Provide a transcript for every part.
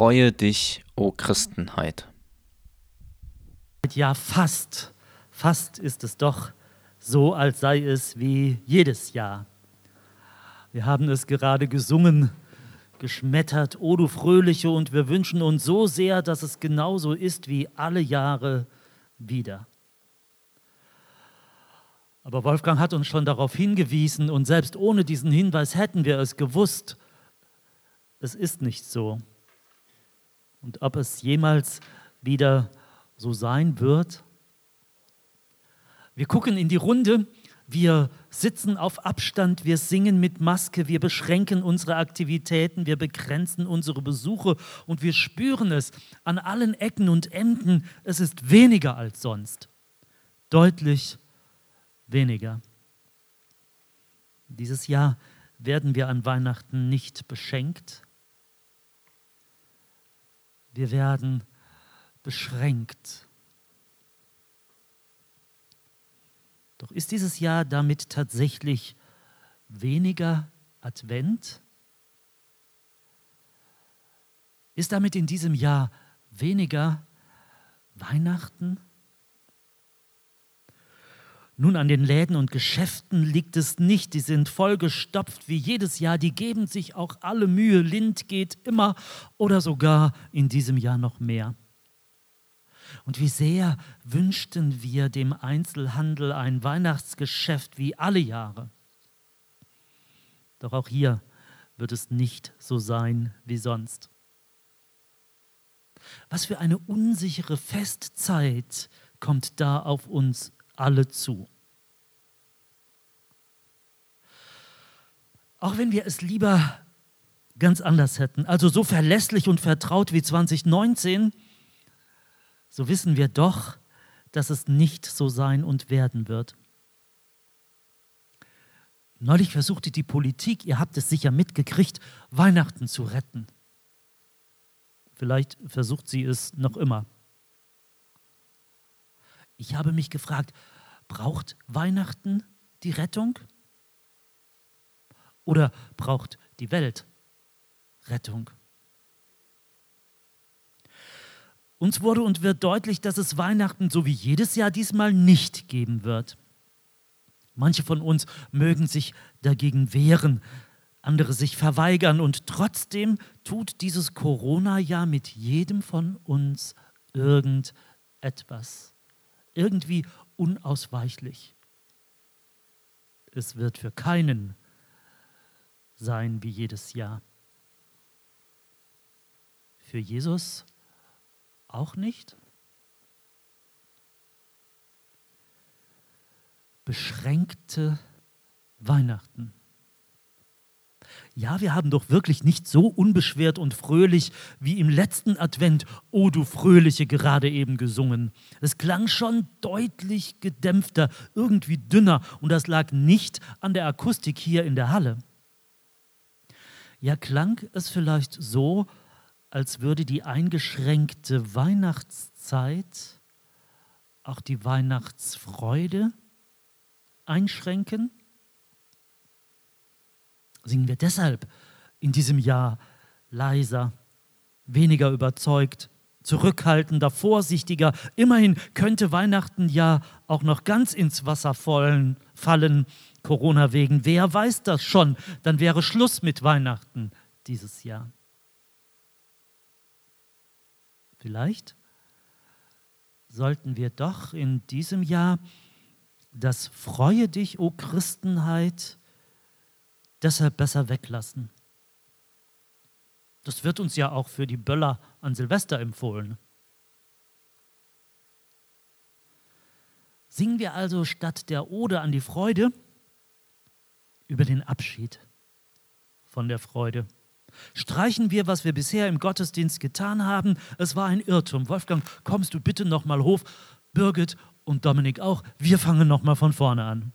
Freue dich, o Christenheit. Ja, fast, fast ist es doch so, als sei es wie jedes Jahr. Wir haben es gerade gesungen, geschmettert, O du Fröhliche, und wir wünschen uns so sehr, dass es genauso ist wie alle Jahre wieder. Aber Wolfgang hat uns schon darauf hingewiesen und selbst ohne diesen Hinweis hätten wir es gewusst. Es ist nicht so. Und ob es jemals wieder so sein wird? Wir gucken in die Runde, wir sitzen auf Abstand, wir singen mit Maske, wir beschränken unsere Aktivitäten, wir begrenzen unsere Besuche und wir spüren es an allen Ecken und Enden, es ist weniger als sonst. Deutlich weniger. Dieses Jahr werden wir an Weihnachten nicht beschenkt. Wir werden beschränkt. Doch ist dieses Jahr damit tatsächlich weniger Advent? Ist damit in diesem Jahr weniger Weihnachten? Nun, an den Läden und Geschäften liegt es nicht, die sind vollgestopft wie jedes Jahr, die geben sich auch alle Mühe, Lind geht immer oder sogar in diesem Jahr noch mehr. Und wie sehr wünschten wir dem Einzelhandel ein Weihnachtsgeschäft wie alle Jahre. Doch auch hier wird es nicht so sein wie sonst. Was für eine unsichere Festzeit kommt da auf uns alle zu. Auch wenn wir es lieber ganz anders hätten, also so verlässlich und vertraut wie 2019, so wissen wir doch, dass es nicht so sein und werden wird. Neulich versuchte die Politik, ihr habt es sicher mitgekriegt, Weihnachten zu retten. Vielleicht versucht sie es noch immer. Ich habe mich gefragt, braucht Weihnachten die Rettung? Oder braucht die Welt Rettung? Uns wurde und wird deutlich, dass es Weihnachten so wie jedes Jahr diesmal nicht geben wird. Manche von uns mögen sich dagegen wehren, andere sich verweigern und trotzdem tut dieses Corona-Jahr mit jedem von uns irgendetwas irgendwie unausweichlich. Es wird für keinen sein wie jedes Jahr. Für Jesus auch nicht? Beschränkte Weihnachten. Ja, wir haben doch wirklich nicht so unbeschwert und fröhlich wie im letzten Advent, O du Fröhliche, gerade eben gesungen. Es klang schon deutlich gedämpfter, irgendwie dünner und das lag nicht an der Akustik hier in der Halle. Ja, klang es vielleicht so, als würde die eingeschränkte Weihnachtszeit auch die Weihnachtsfreude einschränken? Singen wir deshalb in diesem Jahr leiser, weniger überzeugt, zurückhaltender, vorsichtiger. Immerhin könnte Weihnachten ja auch noch ganz ins Wasser fallen, Corona wegen. Wer weiß das schon? Dann wäre Schluss mit Weihnachten dieses Jahr. Vielleicht sollten wir doch in diesem Jahr das Freue dich, o Christenheit, deshalb besser weglassen. Das wird uns ja auch für die Böller an Silvester empfohlen. Singen wir also statt der Ode an die Freude über den Abschied von der Freude. Streichen wir, was wir bisher im Gottesdienst getan haben. Es war ein Irrtum. Wolfgang, kommst du bitte noch mal hoch? Birgit und Dominik auch. Wir fangen noch mal von vorne an.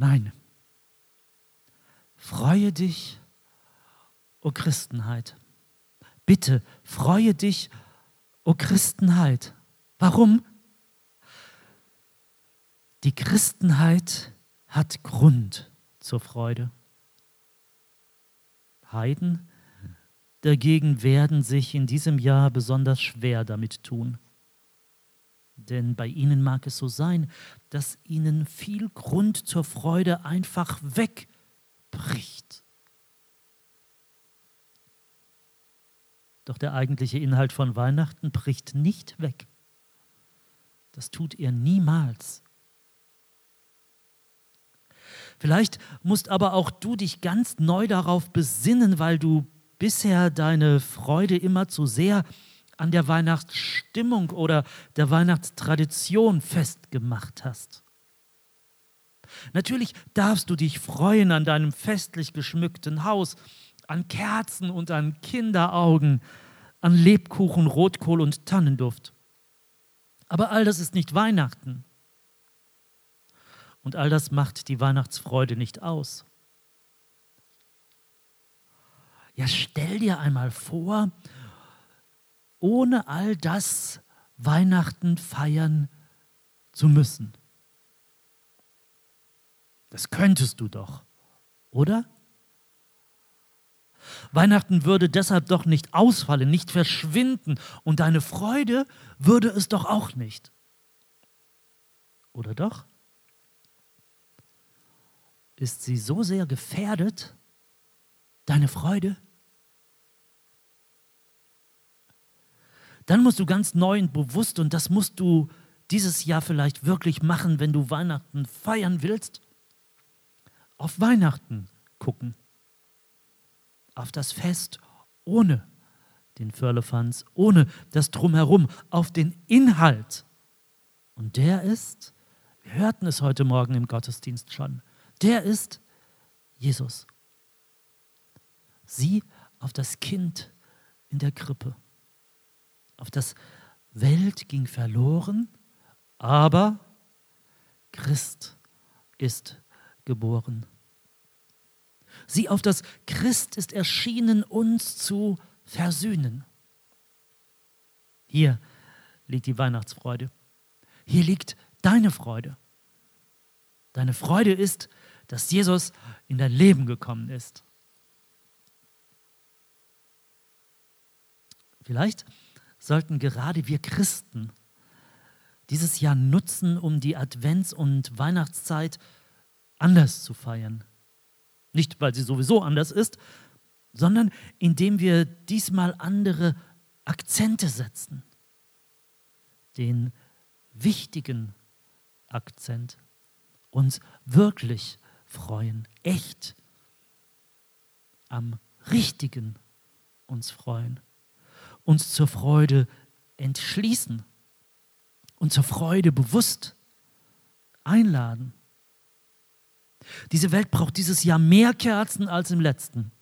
Nein. Freue dich, o Christenheit. Bitte, freue dich, o Christenheit. Warum? Die Christenheit hat Grund zur Freude. Heiden dagegen werden sich in diesem Jahr besonders schwer damit tun. Denn bei ihnen mag es so sein, dass ihnen viel Grund zur Freude einfach wegbricht. Doch der eigentliche Inhalt von Weihnachten bricht nicht weg. Das tut er niemals. Vielleicht musst aber auch du dich ganz neu darauf besinnen, weil du bisher deine Freude immer zu sehr an der Weihnachtsstimmung oder der Weihnachtstradition festgemacht hast. Natürlich darfst du dich freuen an deinem festlich geschmückten Haus, an Kerzen und an Kinderaugen, an Lebkuchen, Rotkohl und Tannenduft. Aber all das ist nicht Weihnachten. Und all das macht die Weihnachtsfreude nicht aus. Ja, stell dir einmal vor, ohne all das Weihnachten feiern zu müssen. Das könntest du doch, oder? Weihnachten würde deshalb doch nicht ausfallen, nicht verschwinden und deine Freude würde es doch auch nicht. Oder doch? Ist sie so sehr gefährdet, deine Freude? Dann musst du ganz neu und bewusst, und das musst du dieses Jahr vielleicht wirklich machen, wenn du Weihnachten feiern willst, auf Weihnachten gucken. Auf das Fest ohne den Firlefanz, ohne das Drumherum, auf den Inhalt. Und der ist, wir hörten es heute Morgen im Gottesdienst schon, der ist Jesus. Sieh auf das Kind in der Krippe. Auf das Welt ging verloren, aber Christ ist geboren. Sieh auf das Christ ist erschienen, uns zu versöhnen. Hier liegt die Weihnachtsfreude. Hier liegt deine Freude. Deine Freude ist, dass Jesus in dein Leben gekommen ist. Vielleicht sollten gerade wir Christen dieses Jahr nutzen, um die Advents- und Weihnachtszeit anders zu feiern. Nicht, weil sie sowieso anders ist, sondern indem wir diesmal andere Akzente setzen. Den wichtigen Akzent uns wirklich freuen, echt am Richtigen uns freuen, uns zur Freude entschließen und zur Freude bewusst einladen. Diese Welt braucht dieses Jahr mehr Kerzen als im letzten.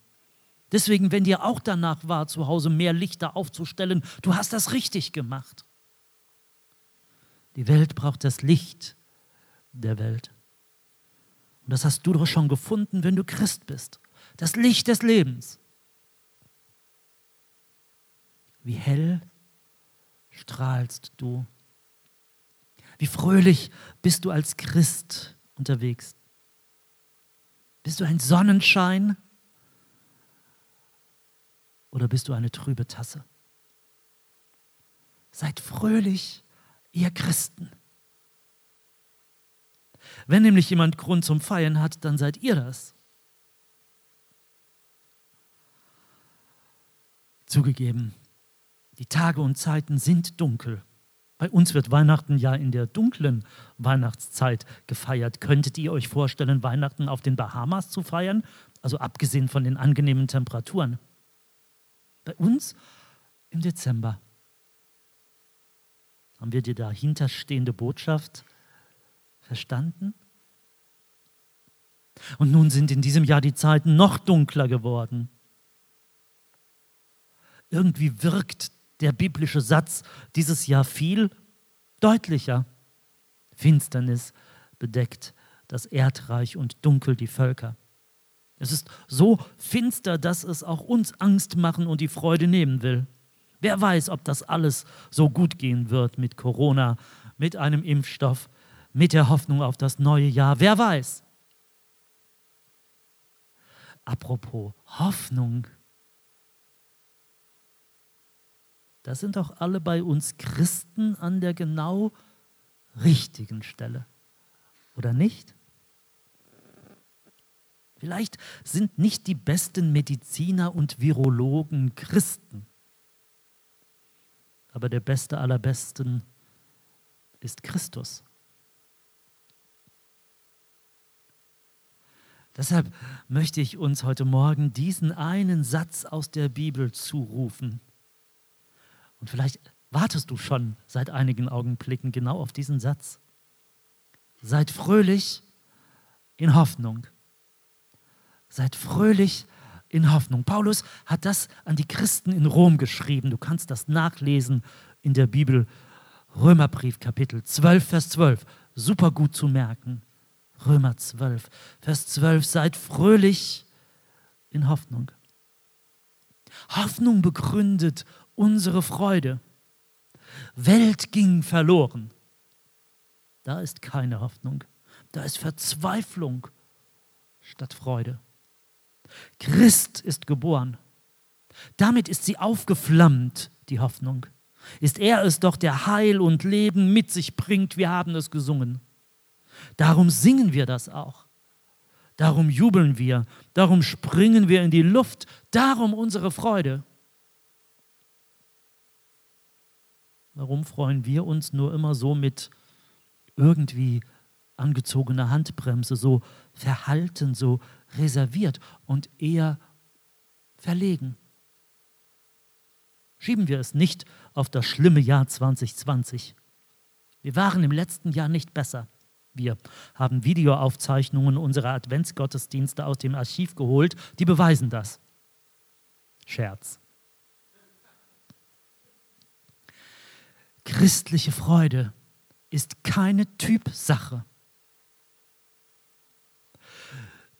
Deswegen, wenn dir auch danach war, zu Hause mehr Lichter aufzustellen, du hast das richtig gemacht. Die Welt braucht das Licht der Welt. Und das hast du doch schon gefunden, wenn du Christ bist. Das Licht des Lebens. Wie hell strahlst du. Wie fröhlich bist du als Christ unterwegs. Bist du ein Sonnenschein oder bist du eine trübe Tasse? Seid fröhlich, ihr Christen. Wenn nämlich jemand Grund zum Feiern hat, dann seid ihr das. Zugegeben, die Tage und Zeiten sind dunkel. Bei uns wird Weihnachten ja in der dunklen Weihnachtszeit gefeiert. Könntet ihr euch vorstellen, Weihnachten auf den Bahamas zu feiern? Also abgesehen von den angenehmen Temperaturen. Bei uns im Dezember. Haben wir die dahinterstehende Botschaft Verstanden? Und nun sind in diesem Jahr die Zeiten noch dunkler geworden. Irgendwie wirkt der biblische Satz dieses Jahr viel deutlicher. Finsternis bedeckt das Erdreich und dunkel die Völker. Es ist so finster, dass es auch uns Angst machen und die Freude nehmen will. Wer weiß, ob das alles so gut gehen wird mit Corona, mit einem Impfstoff, mit der Hoffnung auf das neue Jahr. Wer weiß? apropos Hoffnung. Da sind doch alle bei uns Christen an der genau richtigen Stelle. Oder nicht? Vielleicht sind nicht die besten Mediziner und Virologen Christen, aber der beste aller Besten ist Christus. Deshalb möchte ich uns heute Morgen diesen einen Satz aus der Bibel zurufen. Und vielleicht wartest du schon seit einigen Augenblicken genau auf diesen Satz. Seid fröhlich in Hoffnung. Seid fröhlich in Hoffnung. Paulus hat das an die Christen in Rom geschrieben. Du kannst das nachlesen in der Bibel. Römerbrief Kapitel 12, Vers 12. Super gut zu merken. Römer 12, Vers 12. Seid fröhlich in Hoffnung. Hoffnung begründet unsere Freude. Welt ging verloren. Da ist keine Hoffnung. Da ist Verzweiflung statt Freude. Christ ist geboren. Damit ist sie aufgeflammt, die Hoffnung. Ist er es doch, der Heil und Leben mit sich bringt. Wir haben es gesungen. Darum singen wir das auch. Darum jubeln wir. Darum springen wir in die Luft. Darum unsere Freude. Warum freuen wir uns nur immer so mit irgendwie angezogener Handbremse, so verhalten, so reserviert und eher verlegen? Schieben wir es nicht auf das schlimme Jahr 2020. Wir waren im letzten Jahr nicht besser. Wir haben Videoaufzeichnungen unserer Adventsgottesdienste aus dem Archiv geholt, die beweisen das. Scherz. Christliche Freude ist keine Typsache.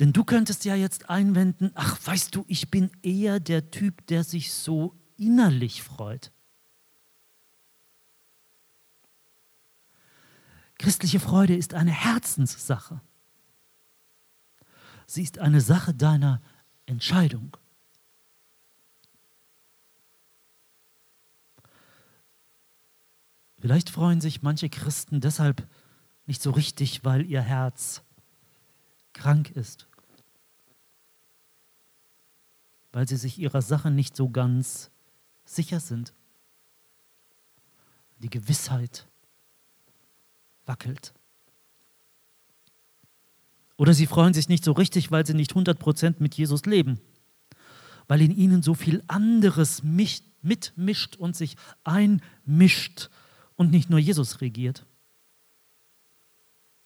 Denn du könntest ja jetzt einwenden, ach weißt du, ich bin eher der Typ, der sich so innerlich freut. Christliche Freude ist eine Herzenssache. Sie ist eine Sache deiner Entscheidung. Vielleicht freuen sich manche Christen deshalb nicht so richtig, weil ihr Herz krank ist, weil sie sich ihrer Sache nicht so ganz sicher sind. Die Gewissheit wackelt. Oder sie freuen sich nicht so richtig, weil sie nicht 100% mit Jesus leben, weil in ihnen so viel anderes mitmischt und sich einmischt und nicht nur Jesus regiert.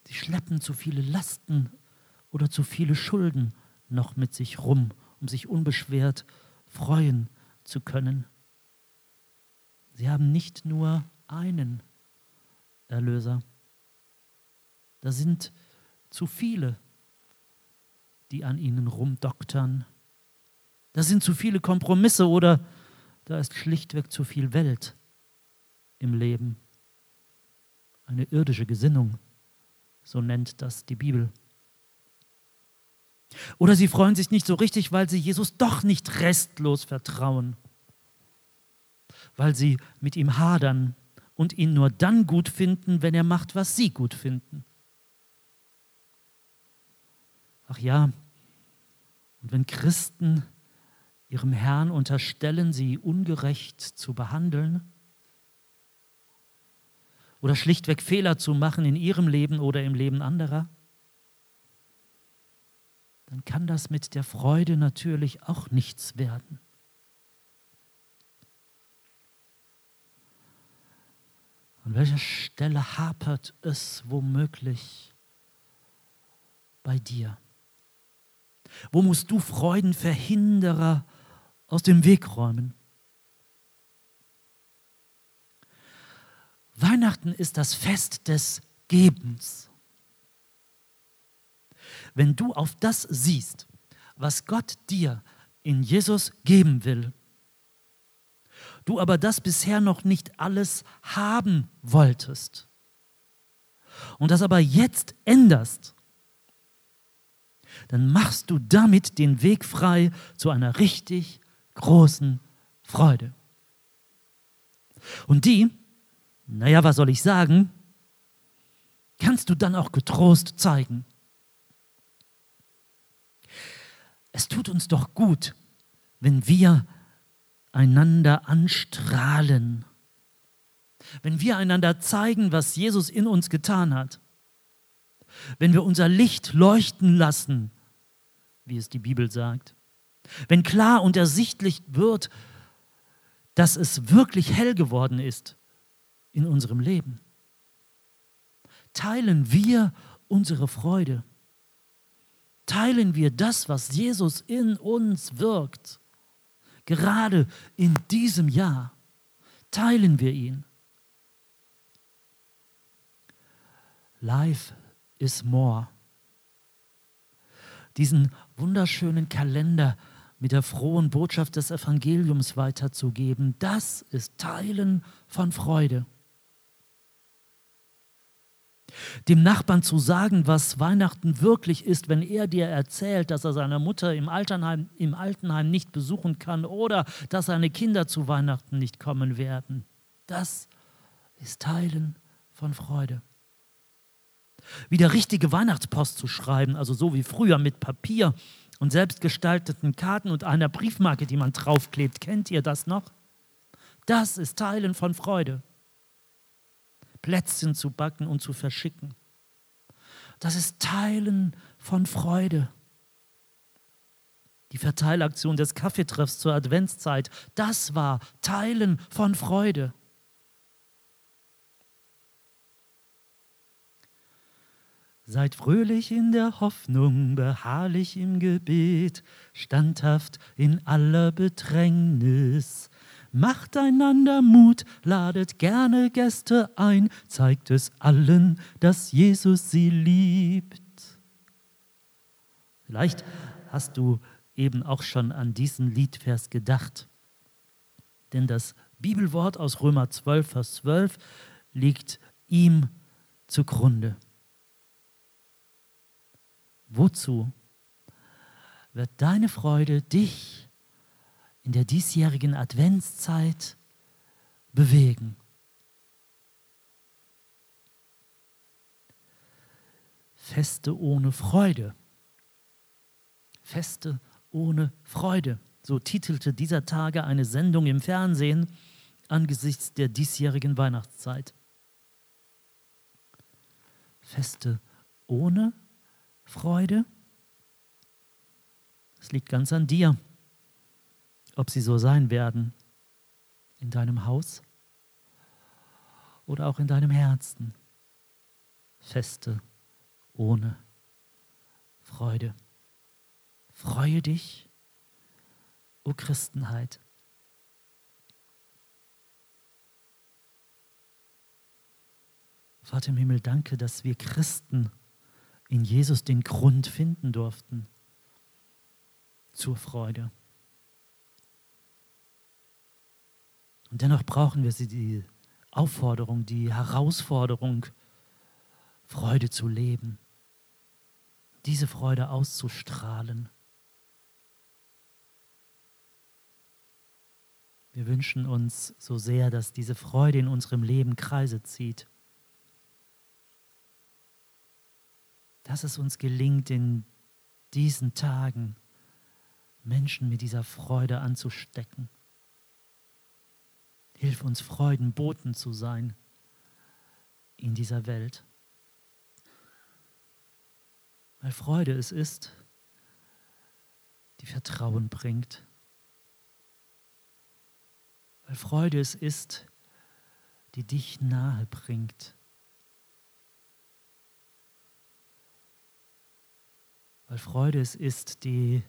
Sie schleppen zu viele Lasten oder zu viele Schulden noch mit sich rum, um sich unbeschwert freuen zu können. Sie haben nicht nur einen Erlöser. Da sind zu viele, die an ihnen rumdoktern. Da sind zu viele Kompromisse oder da ist schlichtweg zu viel Welt im Leben. Eine irdische Gesinnung, so nennt das die Bibel. Oder sie freuen sich nicht so richtig, weil sie Jesus doch nicht restlos vertrauen, weil sie mit ihm hadern und ihn nur dann gut finden, wenn er macht, was sie gut finden. Ach ja, und wenn Christen ihrem Herrn unterstellen, sie ungerecht zu behandeln, oder schlichtweg Fehler zu machen in ihrem Leben oder im Leben anderer, dann kann das mit der Freude natürlich auch nichts werden. An welcher Stelle hapert es womöglich bei dir? Wo musst du Freudenverhinderer aus dem Weg räumen? Weihnachten ist das Fest des Gebens. Wenn du auf das siehst, was Gott dir in Jesus geben will, du aber das bisher noch nicht alles haben wolltest und das aber jetzt änderst, dann machst du damit den Weg frei zu einer richtig großen Freude. Und die, naja, was soll ich sagen, kannst du dann auch getrost zeigen. Es tut uns doch gut, wenn wir einander anstrahlen, wenn wir einander zeigen, was Jesus in uns getan hat, wenn wir unser Licht leuchten lassen, wie es die Bibel sagt, wenn klar und ersichtlich wird, dass es wirklich hell geworden ist in unserem Leben, teilen wir unsere Freude, teilen wir das, was Jesus in uns wirkt, gerade in diesem Jahr, teilen wir ihn. Life is more. Diesen wunderschönen Kalender mit der frohen Botschaft des Evangeliums weiterzugeben, das ist Teilen von Freude. Dem Nachbarn zu sagen, was Weihnachten wirklich ist, wenn er dir erzählt, dass er seine Mutter im Altenheim, im Altenheim nicht besuchen kann oder dass seine Kinder zu Weihnachten nicht kommen werden. Das ist Teilen von Freude. Wieder richtige Weihnachtspost zu schreiben, also so wie früher mit Papier und selbstgestalteten Karten und einer Briefmarke, die man draufklebt. Kennt ihr das noch? Das ist Teilen von Freude. Plätzchen zu backen und zu verschicken. Das ist Teilen von Freude. Die Verteilaktion des Kaffeetreffs zur Adventszeit, das war Teilen von Freude. Seid fröhlich in der Hoffnung, beharrlich im Gebet, standhaft in aller Bedrängnis. Macht einander Mut, ladet gerne Gäste ein, zeigt es allen, dass Jesus sie liebt. Vielleicht hast du eben auch schon an diesen Liedvers gedacht. Denn das Bibelwort aus Römer 12, Vers 12 liegt ihm zugrunde. Wozu wird deine Freude dich in der diesjährigen Adventszeit bewegen. Feste ohne Freude. Feste ohne Freude. So titelte dieser Tage eine Sendung im Fernsehen angesichts der diesjährigen Weihnachtszeit. Feste ohne Freude? Es liegt ganz an dir ob sie so sein werden in deinem Haus oder auch in deinem Herzen. Feste ohne Freude. Freue dich, o Christenheit. Vater im Himmel, danke, dass wir Christen in Jesus den Grund finden durften zur Freude. Und dennoch brauchen wir sie die Aufforderung, die Herausforderung, Freude zu leben, diese Freude auszustrahlen. Wir wünschen uns so sehr, dass diese Freude in unserem Leben Kreise zieht. Dass es uns gelingt, in diesen Tagen Menschen mit dieser Freude anzustecken. Hilf uns, Freudenboten zu sein in dieser Welt. Weil Freude es ist, die Vertrauen bringt. Weil Freude es ist, die dich nahe bringt. Weil Freude es ist, die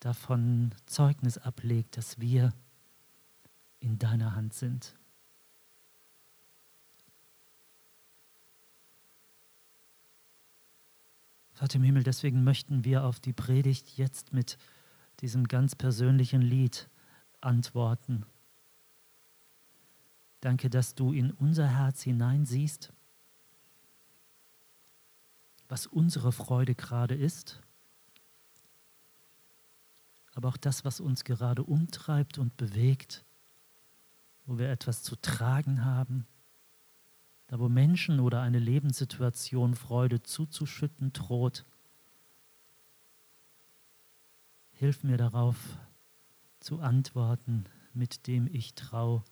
davon Zeugnis ablegt, dass wir in deiner Hand sind. Vater im Himmel, deswegen möchten wir auf die Predigt jetzt mit diesem ganz persönlichen Lied antworten. Danke, dass du in unser Herz hineinsiehst. was unsere Freude gerade ist, aber auch das, was uns gerade umtreibt und bewegt, wo wir etwas zu tragen haben, da wo Menschen oder eine Lebenssituation Freude zuzuschütten droht. Hilf mir darauf zu antworten, mit dem ich trau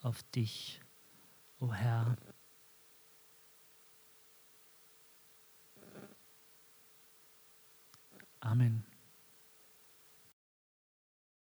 auf dich, o oh Herr. Amen.